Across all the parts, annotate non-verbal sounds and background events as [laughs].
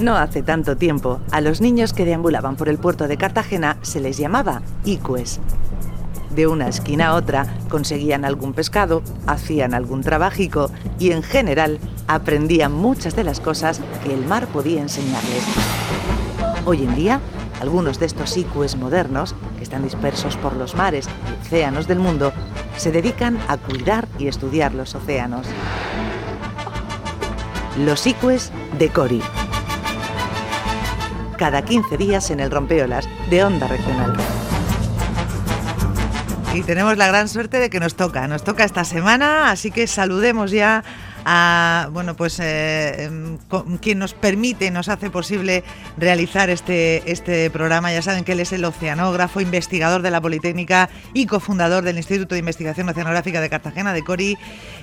No hace tanto tiempo, a los niños que deambulaban por el puerto de Cartagena se les llamaba icues. De una esquina a otra conseguían algún pescado, hacían algún trabajico y en general aprendían muchas de las cosas que el mar podía enseñarles. Hoy en día, algunos de estos icues modernos, que están dispersos por los mares y océanos del mundo, se dedican a cuidar y estudiar los océanos. Los icues de Cori. Cada 15 días en el Rompeolas de Onda Regional. Y tenemos la gran suerte de que nos toca, nos toca esta semana, así que saludemos ya a bueno pues eh, em, quien nos permite, nos hace posible realizar este, este programa. Ya saben que él es el oceanógrafo, investigador de la Politécnica y cofundador del Instituto de Investigación Oceanográfica de Cartagena, de Cori,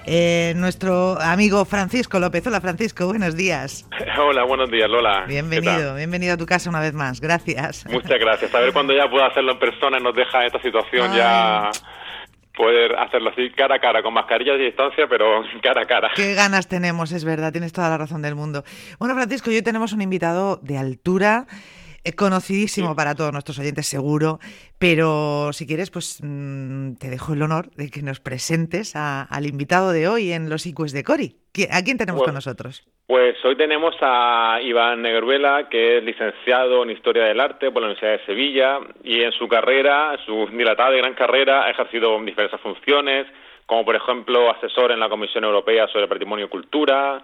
eh, nuestro amigo Francisco López. Hola Francisco, buenos días. [laughs] Hola, buenos días Lola. Bienvenido, bienvenido a tu casa una vez más. Gracias. Muchas gracias. A ver cuando ya pueda hacerlo en persona y nos deja esta situación ya poder hacerlo así cara a cara, con mascarillas de distancia, pero [laughs] cara a cara. Qué ganas tenemos, es verdad, tienes toda la razón del mundo. Bueno, Francisco, hoy tenemos un invitado de altura conocidísimo para todos nuestros oyentes seguro, pero si quieres, pues mm, te dejo el honor de que nos presentes al invitado de hoy en los IQs de Cori. ¿A quién tenemos con nosotros? Pues hoy tenemos a Iván Negruela, que es licenciado en Historia del Arte por la Universidad de Sevilla y en su carrera, su dilatada y gran carrera, ha ejercido diversas funciones, como por ejemplo asesor en la Comisión Europea sobre Patrimonio y Cultura,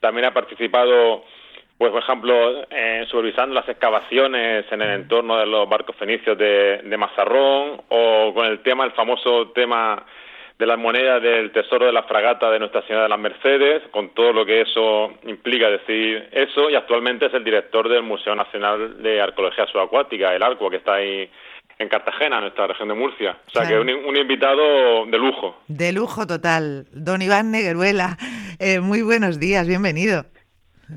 también ha participado pues por ejemplo, eh, supervisando las excavaciones en el entorno de los barcos fenicios de, de Mazarrón o con el tema, el famoso tema de las monedas del tesoro de la fragata de Nuestra Señora de las Mercedes, con todo lo que eso implica decir eso, y actualmente es el director del Museo Nacional de Arqueología Subacuática, el ARCO, que está ahí en Cartagena, en nuestra región de Murcia. O sea, que un, un, invitado de lujo. De lujo total. Don Iván Negueruela, eh, muy buenos días, bienvenido.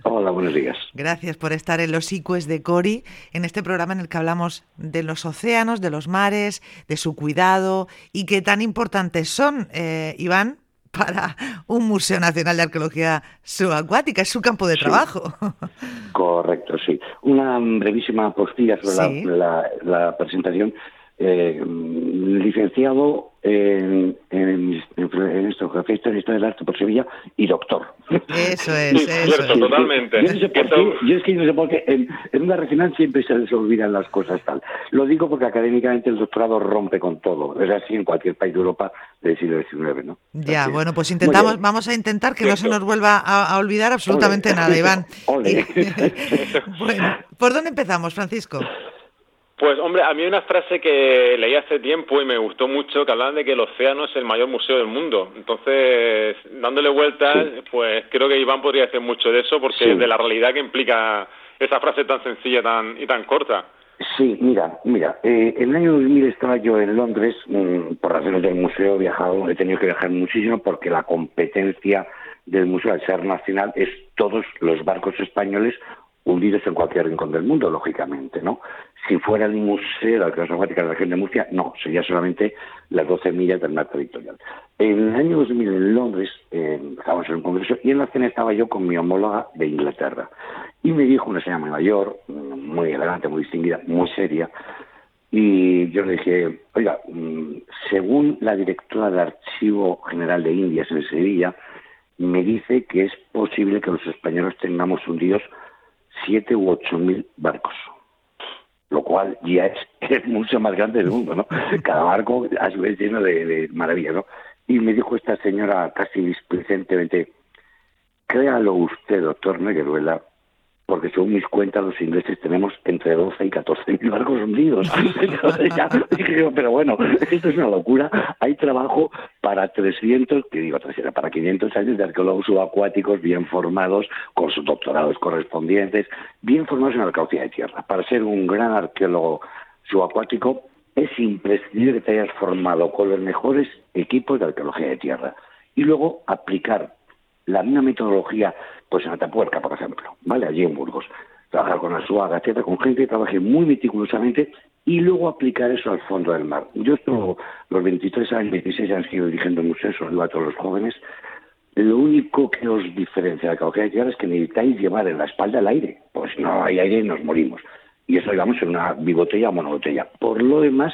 Hola, buenos días. Gracias por estar en los ICUES de Cori, en este programa en el que hablamos de los océanos, de los mares, de su cuidado y qué tan importantes son, eh, Iván, [laughs] para un Museo Nacional de Arqueología Subacuática, es su campo de trabajo. [laughs] [laughs] Correcto, sí. Una brevísima postilla sobre la, presentación. Eh, licenciado en, en, en, esto, Historia del Arte por Sevilla y doctor. Eso es, eso es. totalmente. Yo, es que no sé por qué en, una regional siempre se les olvidan las cosas tal. Lo digo porque académicamente el doctorado rompe con todo. Es así en cualquier país de Europa del siglo XIX, ¿no? Ya, bueno, pues intentamos, vamos a intentar que no se nos vuelva a, olvidar absolutamente nada, Iván. [laughs] [laughs] bueno, ¿por dónde empezamos, Francisco? Pues hombre, a mí hay una frase que leí hace tiempo y me gustó mucho, que hablaban de que el océano es el mayor museo del mundo. Entonces, dándole vueltas, pues creo que Iván podría decir mucho de eso, porque de la realidad que implica esa frase tan sencilla tan, y tan corta. Sí, mira, mira, eh, en el año 2000 estaba yo en Londres, mm, por razones del museo he viajado, he tenido que viajar muchísimo porque la competencia del museo al ser nacional es todos los barcos españoles hundidos en cualquier rincón del mundo, lógicamente, ¿no? Si fuera el Museo de la de la región de Murcia, no, sería solamente las 12 millas del mar territorial. En el año 2000 en Londres, eh, estábamos en un congreso y en la cena estaba yo con mi homóloga de Inglaterra. Y me dijo una señora muy mayor, muy elegante, muy distinguida, muy seria, y yo le dije, oiga, mm, según la directora del Archivo General de Indias en Sevilla, me dice que es posible que los españoles tengamos hundidos siete u ocho mil barcos, lo cual ya es, [laughs] es mucho más grande del mundo, ¿no? [laughs] Cada barco a su vez lleno de, de maravilla, ¿no? Y me dijo esta señora casi displicentemente, créalo usted, doctor Negueruela, porque según mis cuentas los ingleses tenemos entre 12 y 14 mil barcos hundidos. [laughs] pero bueno, esto es una locura. Hay trabajo para 300, que digo, para 500 años de arqueólogos subacuáticos bien formados, con sus doctorados correspondientes, bien formados en arqueología de tierra. Para ser un gran arqueólogo subacuático es imprescindible que te hayas formado con los mejores equipos de arqueología de tierra y luego aplicar la misma metodología pues en Atapuerca, por ejemplo, ¿vale? Allí en Burgos. Trabajar con Asuaga, etcétera, con gente que trabaje muy meticulosamente y luego aplicar eso al fondo del mar. Yo esto, los 23 años, 26 años que he dirigiendo museos, os digo a todos los jóvenes, lo único que os diferencia de la de tierra es que necesitáis llevar en la espalda el aire, pues no hay aire y nos morimos. Y eso digamos en una bibotella o monobotella. Por lo demás,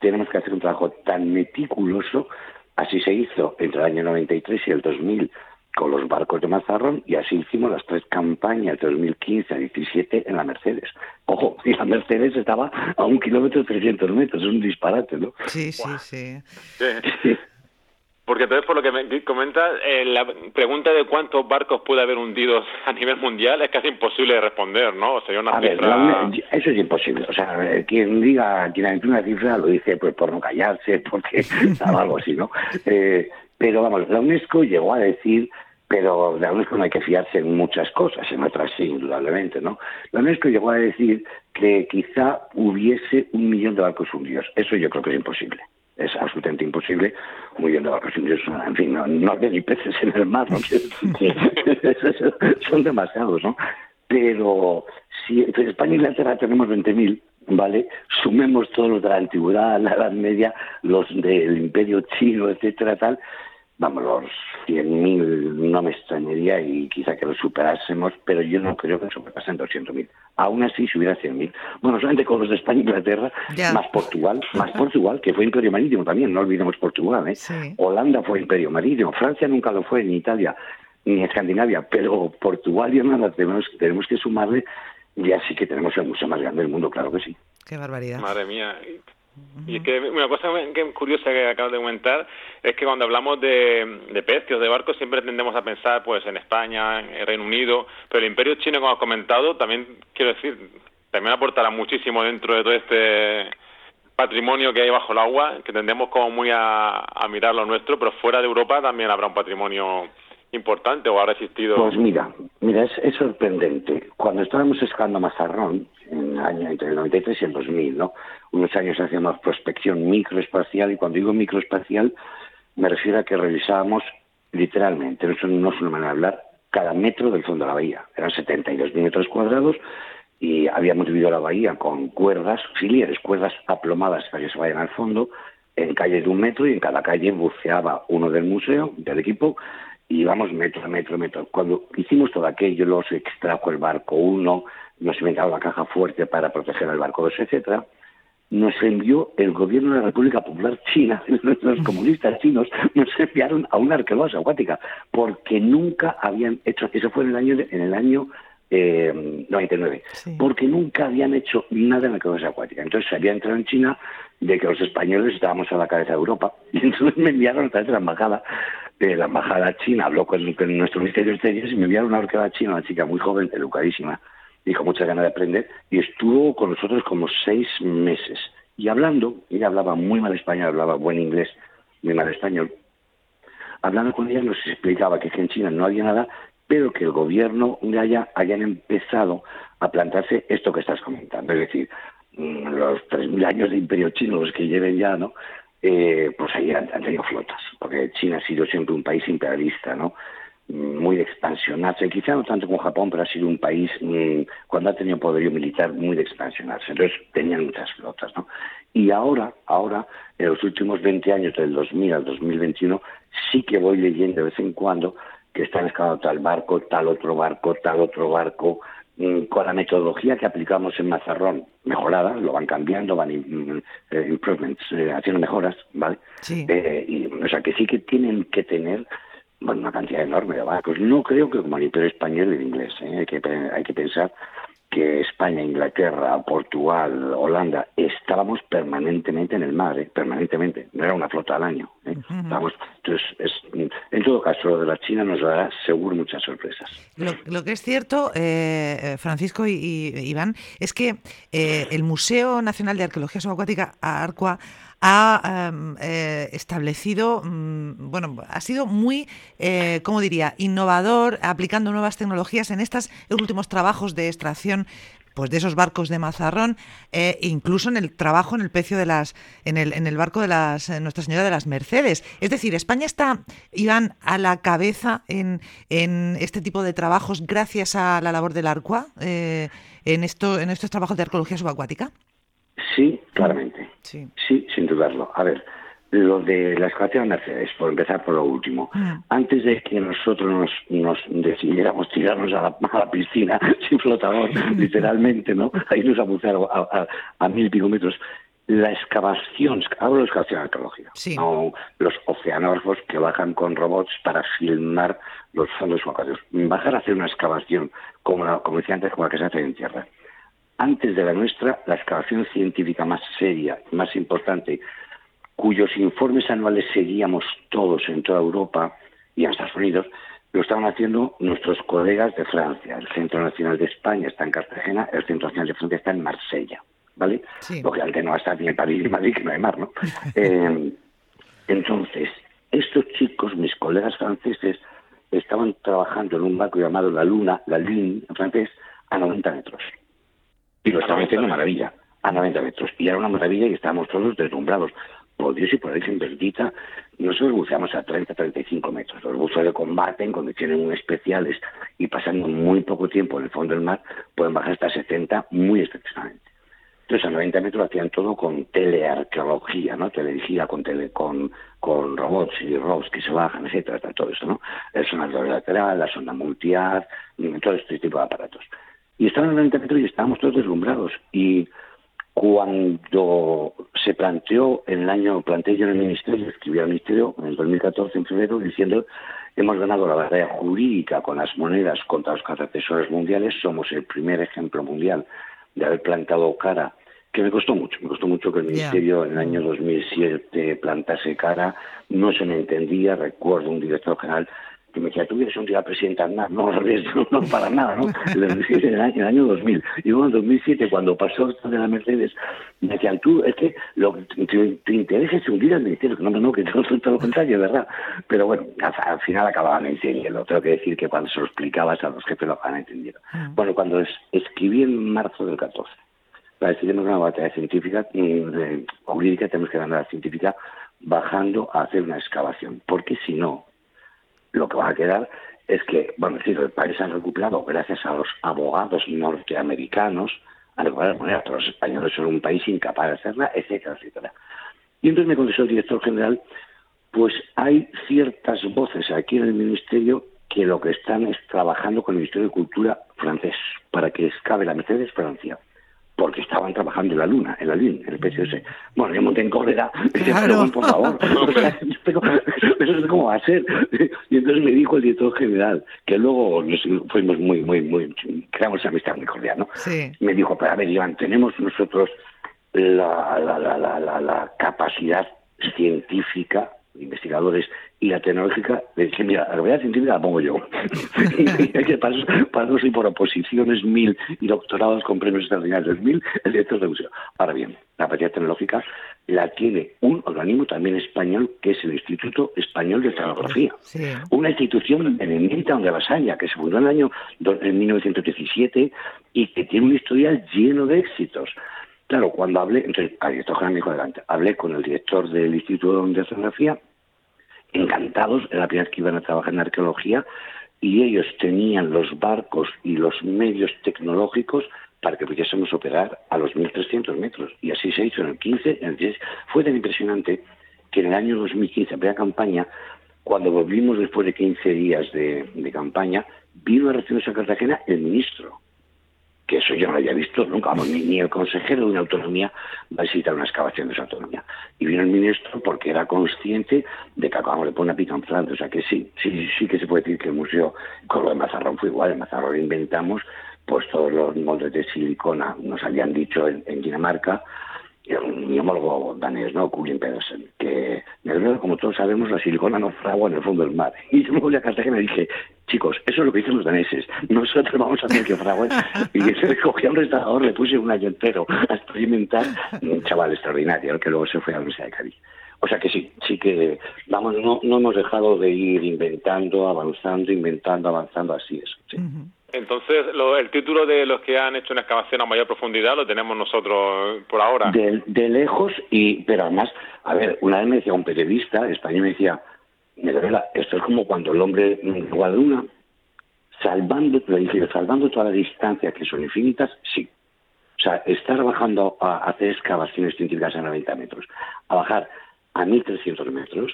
tenemos que hacer un trabajo tan meticuloso, así se hizo entre el año 93 y el 2000 con los barcos de Mazarrón y así hicimos las tres campañas de 2015 a 17 en la Mercedes. Ojo, y la Mercedes estaba a un kilómetro 300 metros, es un disparate, ¿no? Sí, sí, [laughs] sí. Porque entonces, por lo que me comentas, eh, la pregunta de cuántos barcos puede haber hundidos a nivel mundial es casi imposible de responder, ¿no? O sea, una a ver, eso es imposible. O sea, quien diga, quien ha una cifra lo dice pues por no callarse, porque [laughs] algo así, ¿no? [laughs] Eh, pero vamos, la UNESCO llegó a decir pero de la UNESCO no hay que fiarse en muchas cosas, en otras sí, indudablemente, ¿no? La UNESCO llegó a decir que quizá hubiese un millón de barcos hundidos. Eso yo creo que es imposible es absolutamente imposible, muy bien de vacaciones, en fin, no, no hay ni peces en el mar, ¿no? [laughs] [laughs] son demasiados, ¿no? Pero si entre España y Inglaterra tenemos 20.000, ¿vale? Sumemos todos los de la antigüedad, la Edad Media, los del Imperio Chino, etcétera, tal, vamos, los 100.000 no me extrañaría y quizá que lo superásemos, pero yo no creo que sobrepasen 200.000. Aún así, si hubiera 100.000. Bueno, solamente con los de España e Inglaterra, más Portugal, más Portugal, que fue imperio marítimo también, no olvidemos Portugal, ¿eh? Holanda fue imperio marítimo, Francia nunca lo fue, ni Italia, ni Escandinavia, pero Portugal y Holanda tenemos, tenemos que sumarle, y así que tenemos el museo más grande del mundo, claro que sí. Qué barbaridad. Madre mía. Y que una cosa que curiosa que acabas de comentar es que cuando hablamos de, de pecios, de barcos, siempre tendemos a pensar pues en España, en Reino Unido, pero el Imperio Chino, como has comentado, también quiero decir, también aportará muchísimo dentro de todo este patrimonio que hay bajo el agua, que tendemos como muy a, a mirar lo nuestro, pero fuera de Europa también habrá un patrimonio importante o habrá existido? Pues mira, mira, es, es sorprendente. Cuando estábamos excavando Mazarrón, en el año entre el 93 y el 2000, ¿no? Unos años hacíamos prospección microespacial y cuando digo microespacial me refiero a que revisábamos literalmente, no es una manera de hablar, cada metro del fondo de la bahía. Eran 72 metros cuadrados y habíamos dividido la bahía con cuerdas auxiliares, cuerdas aplomadas para que se vayan al fondo, en calles de un metro y en cada calle buceaba uno del museo, del equipo, y íbamos metro a metro, metro. Cuando hicimos todo aquello, los extrajo el barco uno, nos inventaron la caja fuerte para proteger al barco dos, etcétera, nos envió el gobierno de la República Popular China, [laughs] los comunistas chinos, nos enviaron a una arqueología acuática, porque nunca habían hecho, eso fue en el año, en el año eh, 99, porque nunca habían hecho nada en la arqueología acuática. Entonces se había entrado en China de que los españoles estábamos a la cabeza de Europa, [laughs] y entonces me enviaron a través de la embajada de la embajada china, habló con, nuestro Ministerio de Exteriores y me enviaron una arqueóloga china, una chica muy joven, educadísima, dijo muchas ganas de aprender, y estuvo con nosotros como seis meses. Y hablando, ella hablaba muy mal español, hablaba buen inglés, muy mal español, hablando con ella nos explicaba que en China no había nada, pero que el gobierno de allá hayan empezado a plantarse esto que estás comentando, es decir, mm, los 3.000 años de imperio chino, los que lleven ya, ¿no? Eh, pues ahí han, tenido flotas, porque China ha sido siempre un país imperialista, ¿no? Muy de expansionarse, quizá no tanto como Japón, pero ha sido un país, mm, cuando ha tenido poderío militar, muy de expansionarse. Entonces tenían muchas flotas, ¿no? Y ahora, ahora, en los últimos 20 años, del 2000 al 2021, sí que voy leyendo de vez en cuando que están excavando tal barco, tal otro barco, tal otro barco, Mm, con la metodología que aplicamos en Mazarrón, mejorada, lo van cambiando, van mm, eh, improvements, eh, haciendo mejoras, ¿vale? Eh, y, o sea, que sí que tienen que tener bueno, una cantidad enorme de barcos. No creo que como el imperio español y el inglés, hay, que, hay que pensar que España, Inglaterra, Portugal, Holanda, estábamos permanentemente en el mar, ¿eh? permanentemente, no era una flota al año. ¿eh? entonces, en todo caso, lo de la China nos dará seguro muchas sorpresas. Lo, que es cierto, eh, Francisco y, Iván, es que el Museo Nacional de Arqueología Subacuática, ARCUA, ha eh, establecido, mm, bueno, ha sido muy, eh, ¿cómo diría?, innovador, aplicando nuevas tecnologías en estos últimos trabajos de extracción pues de esos barcos de mazarrón, eh, incluso en el trabajo en el pecio de las, en el, en el barco de las Nuestra Señora de las Mercedes. Es decir, España está, Iván, a la cabeza en, en este tipo de trabajos gracias a la labor del ARCUA en esto, en estos trabajos de arqueología subacuática. Sí, claramente. Sí. sí, sin dudarlo. A ver, lo de la excavación Mercedes, por empezar por lo último. Mm. Antes de que nosotros nos, decidiéramos tirarnos [laughs] a la, piscina sin flotador, [laughs] literalmente, ¿no? Ahí nos a a, a, mil y pico metros. La excavación, hablo de excavación arqueológica, no los oceanógrafos que bajan con robots para filmar los fondos acuáticos. Bajar a hacer una excavación, como, la, como decía antes, como la que se hace en tierra. Antes de la nuestra, la excavación científica más seria, más importante, cuyos informes anuales seguíamos todos en toda Europa y en Estados Unidos, lo estaban haciendo nuestros colegas de Francia. El Centro Nacional de España está en Cartagena, el Centro Nacional de Francia está en Marsella, ¿vale? Sí. Lógicamente no está ni en París ni en Madrid, que no hay mar, ¿no? [laughs] Eh, entonces, estos chicos, mis colegas franceses, estaban trabajando en un barco llamado La Luna, la Lune en francés, a 90 metros. Y lo estaban haciendo maravilla, a 90 metros. Y era una maravilla y estábamos todos deslumbrados por Dios y por la Virgen bendita, nosotros buceamos a 30, 35 metros. Los buzos de combate, en condiciones muy especiales y pasando muy poco tiempo en el fondo del mar, pueden bajar hasta 70 muy excepcionalmente. Entonces, a 90 metros hacían todo con telearqueología, ¿no? Teledirigida con, tele, con, con robots y robots que se bajan, etcétera, todo eso, ¿no? El sonar lateral, la sonda multiar, todo este tipo de aparatos. Y estaban a 90 metros y estábamos todos deslumbrados. Y cuando se planteó en el año, planteé yo en el Ministerio, escribí al Ministerio en el 2014, en febrero, diciendo hemos ganado la batalla jurídica con las monedas contra los cazatesores mundiales, somos el primer ejemplo mundial de haber plantado cara, que me costó mucho, me costó mucho que el Ministerio en el año 2007 plantase cara, no se me entendía, recuerdo un director general que me decía, tú eres un día presidente Aznar, no, [laughs] no, no, para nada, ¿no? En [laughs] el, año, el año 2000. Y luego en 2007, cuando pasó esto de la Mercedes, me decían, tú, es que lo, tu, interés es hundir al ministerio, no, no, no, que todo, [laughs] todo lo contrario, ¿verdad? Pero bueno, al, final acababan entendiendo. Tengo que decir que cuando se lo explicabas a los jefes lo acababan entendiendo. Mm. Bueno, cuando escribí en marzo del 14, para decidirnos una batalla científica, eh, jurídica, tenemos que ganar la científica bajando a hacer una excavación, porque si no, lo que va a quedar es que, bueno, decir, el país ha recuperado gracias a los abogados norteamericanos, a recuperar moneda, todos los españoles son un país incapaz de hacerla, etcétera, etcétera. Y entonces me contestó el director general, pues hay ciertas voces aquí en el ministerio que lo que están es trabajando con el Ministerio de Cultura francés para que escabe la Mercedes Francia porque estaban trabajando en la Luna, en la Luna, en el PSS. Bueno, yo monté en cólera, [laughs] claro. por favor, [laughs] pero, [laughs] eso cómo va a ser. Y entonces me dijo el director general, que luego nos fuimos muy, muy, muy, creamos amistad muy cordial, ¿no? Sí. Me dijo, pero a ver, Iván, tenemos nosotros la, la, la, la, la capacidad científica investigadores y la tecnológica, le dije, mira, la realidad científica la pongo yo. [laughs] y para, eso, para eso por oposiciones mil y doctorados con premios extraordinarios mil, el director de museo. Ahora bien, la capacidad tecnológica la tiene un organismo también español que es el Instituto Español de Tecnología. Una institución eminente donde Vasalla, que se fundó en el año en 1917 y que tiene un historial lleno de éxitos. Claro, cuando hablé, entonces, al director general me dijo adelante, hablé con el director del Instituto de Oceanografía, encantados, era la primera vez que iban a trabajar en arqueología, y ellos tenían los barcos y los medios tecnológicos para que pudiésemos operar a los 1.300 metros. Y así se hizo en el 15, en el 10. Fue tan impresionante que en el año 2015, en primera campaña, cuando volvimos después de 15 días de, campaña, vino a recibirnos a Cartagena el ministro que eso yo no lo había visto nunca, ni, el consejero de una autonomía va a visitar una excavación de esa autonomía. Y vino el ministro porque era consciente de que acabamos de poner una pica en Francia, o sea que sí, sí, sí que se puede decir que el museo, con lo de Mazarrón fue igual, en Mazarrón inventamos pues todos los moldes de silicona, nos habían dicho en, Dinamarca, mi homólogo danés, ¿no? Kulin Pedersen, que como todos sabemos, la silicona no fragua en el fondo del mar. Y yo me voy a Cartagena y dije, chicos, eso es lo que dicen los daneses, nosotros vamos a hacer que frague. y [laughs] se cogí a un restaurador, le puse un año entero a experimentar, un chaval extraordinario, que luego se fue a la Universidad de Cádiz. O sea que sí, sí que, vamos, no, no hemos dejado de ir inventando, avanzando, inventando, avanzando, así es. Sí. Entonces, el título de los que han hecho una excavación a mayor profundidad lo tenemos nosotros por ahora. De, lejos, y pero además, a ver, una vez me decía un periodista español, me decía, esto es como cuando el hombre llegó a la luna, salvando, salvando todas las distancias que son infinitas, sí. O sea, estar bajando a hacer excavaciones científicas a 90 metros, a bajar a 1.300 metros.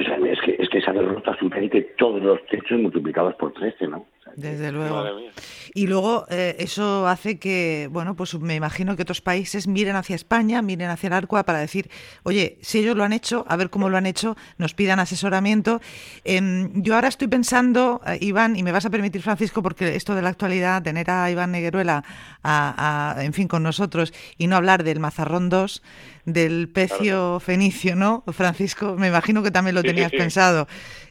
O sea, es que, es que esa derrota absolutamente todos los techos multiplicados por 13, ¿no? Desde luego. Y luego eh, eso hace que, bueno, pues me imagino que otros países miren hacia España, miren hacia el Arcua para decir, oye, si ellos lo han hecho, a ver cómo lo han hecho, nos pidan asesoramiento. Em, yo ahora estoy pensando, eh, Iván, y me vas a permitir, Francisco, porque esto de la actualidad, tener a Iván Negueruela, a, en fin, con nosotros y no hablar del Mazarrón 2, del pecio fenicio, ¿no? Francisco, me imagino que también lo tenías pensado.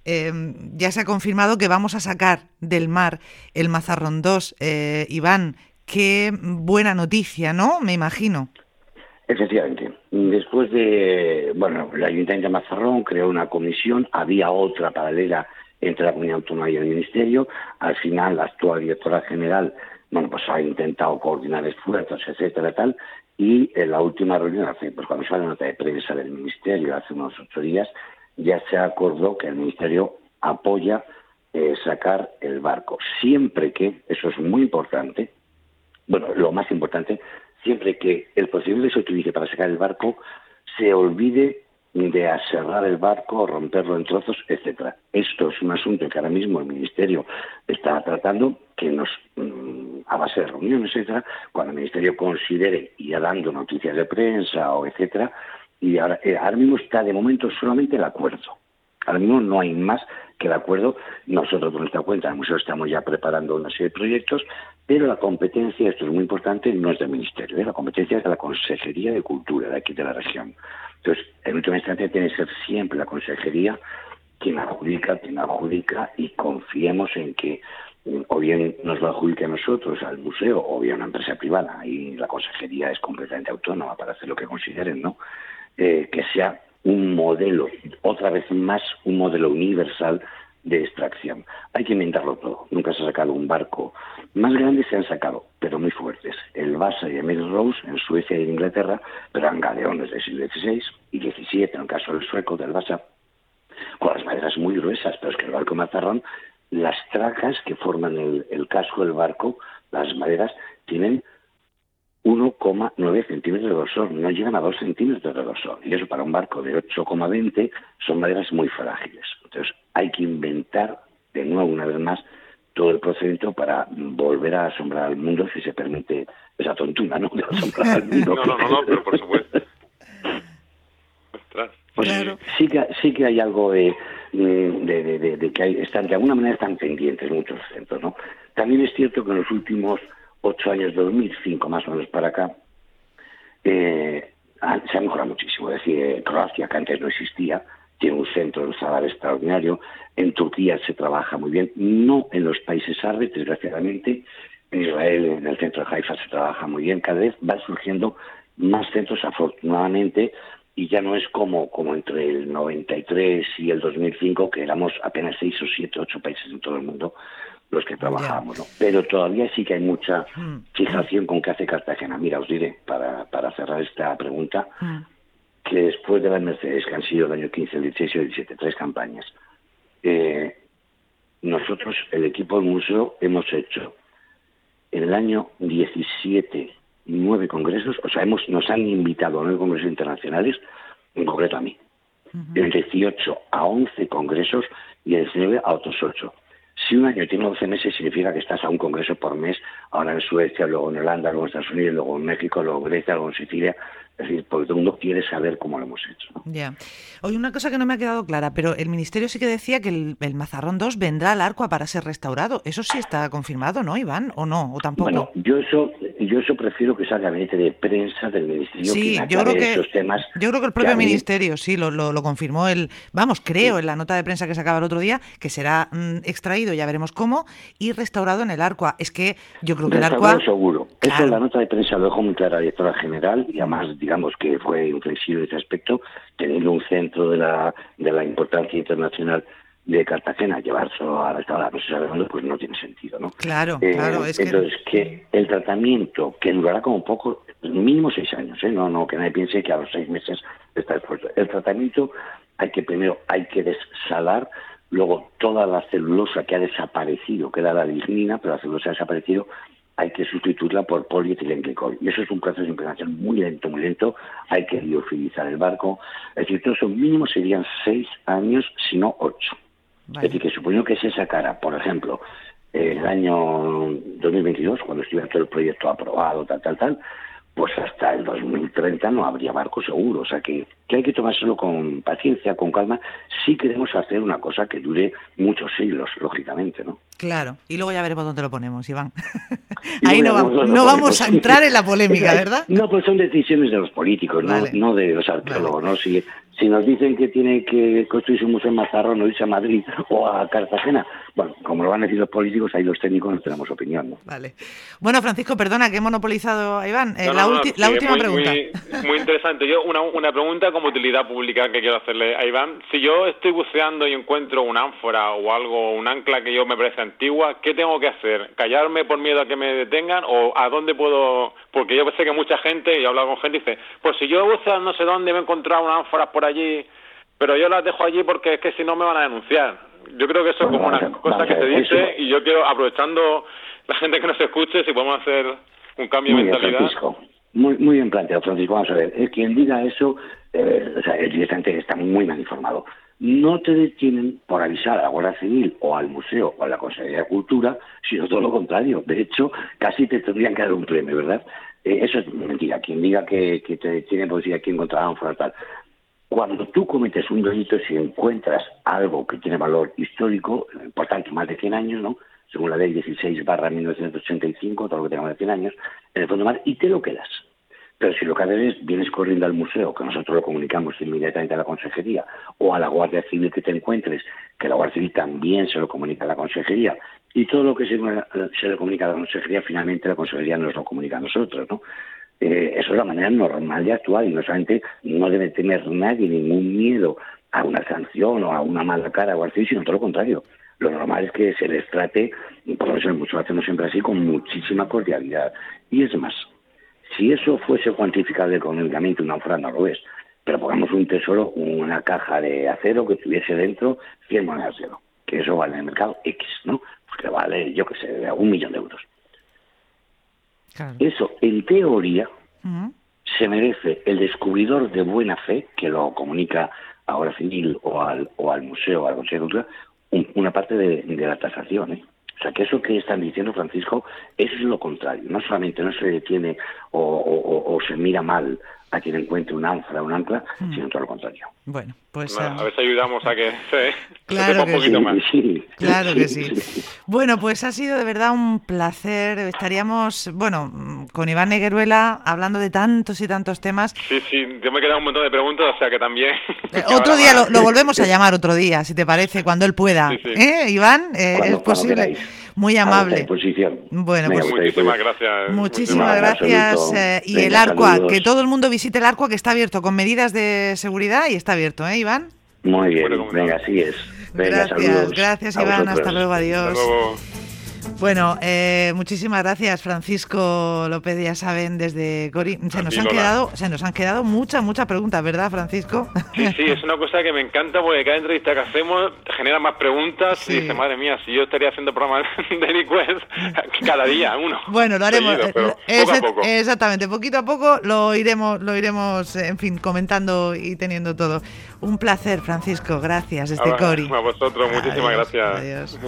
Em, ya se ha confirmado que vamos a sacar del mar el Mazarrón 2. Eh, Iván, qué buena noticia, ¿no? Me imagino. Efectivamente. Después de, bueno, el Ayuntamiento de Mazarrón creó una comisión, había otra paralela entre la Comunidad Autónoma y el Ministerio. Al final, la actual directora general, bueno, pues ha intentado coordinar esfuerzos, etcétera, tal. Y en la última reunión, hace, pues cuando sale la nota de prensa del Ministerio, hace unos ocho días, ya se acordó que el Ministerio apoya eh, sacar el barco, siempre que, eso es muy importante, bueno, lo más importante, siempre que el procedimiento que se utilice para sacar el barco se olvide de aserrar el barco, romperlo en trozos, etcétera. Esto es un asunto que ahora mismo el Ministerio está tratando, que nos, mm, a base de reuniones, etcétera, cuando el Ministerio considere y dando noticias de prensa o etcétera, y ahora, eh, ahora mismo está de momento solamente el acuerdo. Ahora mismo no hay más que el acuerdo. Nosotros, por nuestra cuenta, el museo estamos ya preparando una serie de proyectos, pero la competencia, esto es muy importante, no es del Ministerio, ¿eh? la competencia es de la Consejería de Cultura de aquí de la región. Entonces, en última instancia, tiene que ser siempre la Consejería quien adjudica, quien adjudica, y confiemos en que mm, o bien nos lo adjudique a nosotros, al museo, o bien a una empresa privada, y la consejería es completamente autónoma para hacer lo que consideren, ¿no? Eh, que sea un modelo, otra vez más un modelo universal de extracción. Hay que inventarlo todo. Nunca se ha sacado un barco. Más grandes se han sacado, pero muy fuertes. El Vasa y el Rose en Suecia y en Inglaterra, pero eran galeones del siglo XVI y XVII, en el caso del sueco, del Vasa, con las maderas muy gruesas, pero es que el barco Mazarrón, las tracas que forman el, el casco del barco, las maderas, tienen 1,9 centímetros de grosor, no llegan a 2 centímetros de grosor. Y eso para un barco de 8,20 son maderas muy frágiles. Entonces hay que inventar de nuevo, una vez más, todo el procedimiento para volver a asombrar al mundo, si se permite esa tontuna, ¿no? De asombrar al [laughs] mundo. no, no, no, pero por supuesto. Pues sí, que, sí que hay algo de, de, de, que hay, están, de alguna manera están pendientes muchos centros, ¿no? También es cierto que en los últimos ocho años de 2005 más o menos para acá, eh, se ha mejorado muchísimo. Es decir, Croacia, que antes no existía, tiene un centro de salar extraordinario. En Turquía se trabaja muy bien, no en los países árabes, desgraciadamente. En Israel, en el centro de Haifa, se trabaja muy bien. Cada vez van surgiendo más centros, afortunadamente, y ya no es como, como entre el 93 y el 2005, que éramos apenas seis o siete, ocho países en todo el mundo los que trabajamos, ¿no? Pero todavía sí que hay mucha mm. fijación con qué hace Cartagena. Mira, os diré, para, para cerrar esta pregunta, mm. que después de las Mercedes, que han sido el año 15, el 16 y el 17, tres campañas, eh, nosotros, el equipo del museo, hemos hecho en el año 17 nueve congresos, o sea, hemos, nos han invitado a nueve congresos internacionales, en concreto a mí. En el 18 a 11 congresos y el 19 a otros ocho. Si un año tiene 12 meses, significa que estás a un congreso por mes, ahora en Suecia, luego en Holanda, luego en Estados Unidos, luego en México, luego en Grecia, luego en Sicilia. Es decir, porque todo el mundo quiere saber cómo lo hemos hecho. Ya. Oye, una cosa que no me ha quedado clara, pero el Ministerio sí que decía que el, Mazarrón 2 vendrá al Arcua para ser restaurado. Eso sí está confirmado, ¿no, Iván? ¿O no? ¿O tampoco? Bueno, yo eso, yo eso prefiero que salga el gabinete de prensa del Ministerio sí, yo creo que, esos temas. Yo creo que el propio Ministerio sí lo, lo, confirmó. El, vamos, creo en la nota de prensa que se acaba el otro día que será mm, extraído, ya veremos cómo, y restaurado en el Arcua. Es que yo creo que el Arcua... seguro. Eso en la nota de prensa lo dejó muy clara la directora general y además digamos que fue inflexible ese aspecto, teniendo un centro de la, de la importancia internacional de Cartagena, llevarlo a la no se sabe dónde, pues no tiene sentido, ¿no? Claro, eh, claro. Es entonces, que... el tratamiento, que durará como poco, mínimo seis años, ¿eh? No, no, que nadie piense que a los seis meses está expuesto. El tratamiento hay que primero, hay que desalar, luego toda la celulosa que ha desaparecido, queda la lignina, pero la celulosa ha desaparecido, hay que sustituirla por polietilenglicol. Y eso es un proceso de impregnación muy lento, muy lento. Hay que liofilizar el barco. Es decir, todo eso mínimo serían seis años, si no ocho. Es decir, que suponiendo que se sacara, por ejemplo, el año 2022, cuando estuviera todo el proyecto aprobado, tal, tal, tal, pues hasta el 2030 no habría barco seguro. O sea que, que hay que tomárselo con paciencia, con calma, si queremos hacer una cosa que dure muchos siglos, lógicamente, ¿no? Claro, y luego ya veremos dónde lo ponemos, Iván. Ahí no, vamos, no vamos a entrar en la polémica, ¿verdad? No, pues son decisiones de los políticos, no, no de los arqueólogos, ¿no? Si, si nos dicen que tiene que construirse un museo en Mazarrón o irse a Madrid o a Cartagena, bueno, como lo van a decir los políticos, ahí los técnicos no tenemos opinión. ¿no? Vale. Bueno, Francisco, perdona que he monopolizado a Iván. Eh, la, última pregunta. [laughs] Muy, interesante. Yo, una, una pregunta como utilidad pública que quiero hacerle a Iván. Si yo estoy buceando y encuentro una ánfora o algo, un ancla que yo me parece antigua, ¿qué tengo que hacer? ¿Callarme por miedo a que me detengan o a dónde puedo...? Porque yo sé que mucha gente, y he hablado con gente, dice, pues si yo buceo no sé dónde me he encontrado una ánfora por allí pero yo las dejo allí porque es que si no me van a denunciar. Yo creo que eso es como una cosa que se dice y yo quiero, aprovechando la gente que nos escuche, si podemos hacer un cambio de mentalidad. Francisco. Muy, muy bien planteado, Francisco. Vamos a ver, quien diga eso, eh, o sea, el directamente está muy mal informado. No te detienen por avisar a la Guardia Civil o al museo o a la Consejería de Cultura, sino todo lo contrario. De hecho, casi te tendrían que dar un premio, ¿verdad? Eh, eso es mentira. Quien diga que, te detienen por decir aquí encontraron un tal. Cuando tú cometes un delito, si encuentras algo que tiene valor histórico, por tanto, más de 100 años, ¿no? según la ley 16 barra 1985, todo lo que tenga más de 100 años, en el fondo mar, y te lo quedas. Pero si lo que haces es, vienes corriendo al museo, que nosotros lo comunicamos inmediatamente a la consejería, o a la Guardia Civil que te encuentres, que la Guardia Civil también se lo comunica a la consejería, y todo lo que se, le comunica a la consejería, finalmente la consejería nos lo comunica a nosotros, ¿no? Eh, eso es la manera normal de actuar y no solamente no debe tener nadie ningún miedo a una sanción o a una mala cara o así, sino todo lo contrario. Lo normal es que se les trate, por eso mucho lo hacemos siempre así, con muchísima cordialidad. Y es más, si eso fuese cuantificable económicamente, una ofrenda no lo es, pero pongamos un tesoro, una caja de acero que tuviese dentro 100 monedas de oro, que eso vale en el mercado X, ¿no? Pues que vale, yo qué sé, un millón de euros. Eso, en teoría, se merece el descubridor de buena fe, que lo comunica ahora Civil o al, o al museo, al Consejo de Cultura, una parte de, la tasación. ¿eh? O sea, que eso que están diciendo, Francisco, es lo contrario. No solamente no se detiene o se mira mal a quien encuentre un ánfora, un ancla, mm. sino todo lo contrario. Bueno, pues... a ver si ayudamos a que se, claro un poquito más. claro que sí. Bueno, pues ha sido de verdad un placer. Estaríamos, bueno, con Iván Negueruela hablando de tantos y tantos temas. Sí, sí, yo me he quedado un montón de preguntas, o sea que también... Eh, [laughs] otro día lo, volvemos a llamar, otro día, si te parece, cuando él pueda. ¿Eh, Iván? Eh, ¿Es posible? Muy amable. Bueno, pues muchísimas gracias. Muchísimas gracias. Eh, y el Arcua, que todo el mundo visite el Arcua, que está abierto con medidas de seguridad y está abierto, ¿eh, Iván? Muy bien, venga, así es. gracias, gracias Iván, hasta luego, adiós. Bueno, eh, muchísimas gracias, Francisco López, ya saben, desde Cori. Se nos han quedado, se nos han quedado muchas, muchas preguntas, ¿verdad, Francisco? Sí, sí, es una cosa que me encanta porque cada entrevista que hacemos genera más preguntas y dice, madre mía, si yo estaría haciendo programas [laughs] de Request [laughs] cada día, uno. Bueno, lo haremos. Eh, exactamente, poquito a poco lo iremos, lo iremos, en fin, comentando y teniendo todo. Un placer, Francisco, gracias, este Cori. A vosotros, muchísimas gracias. Adiós.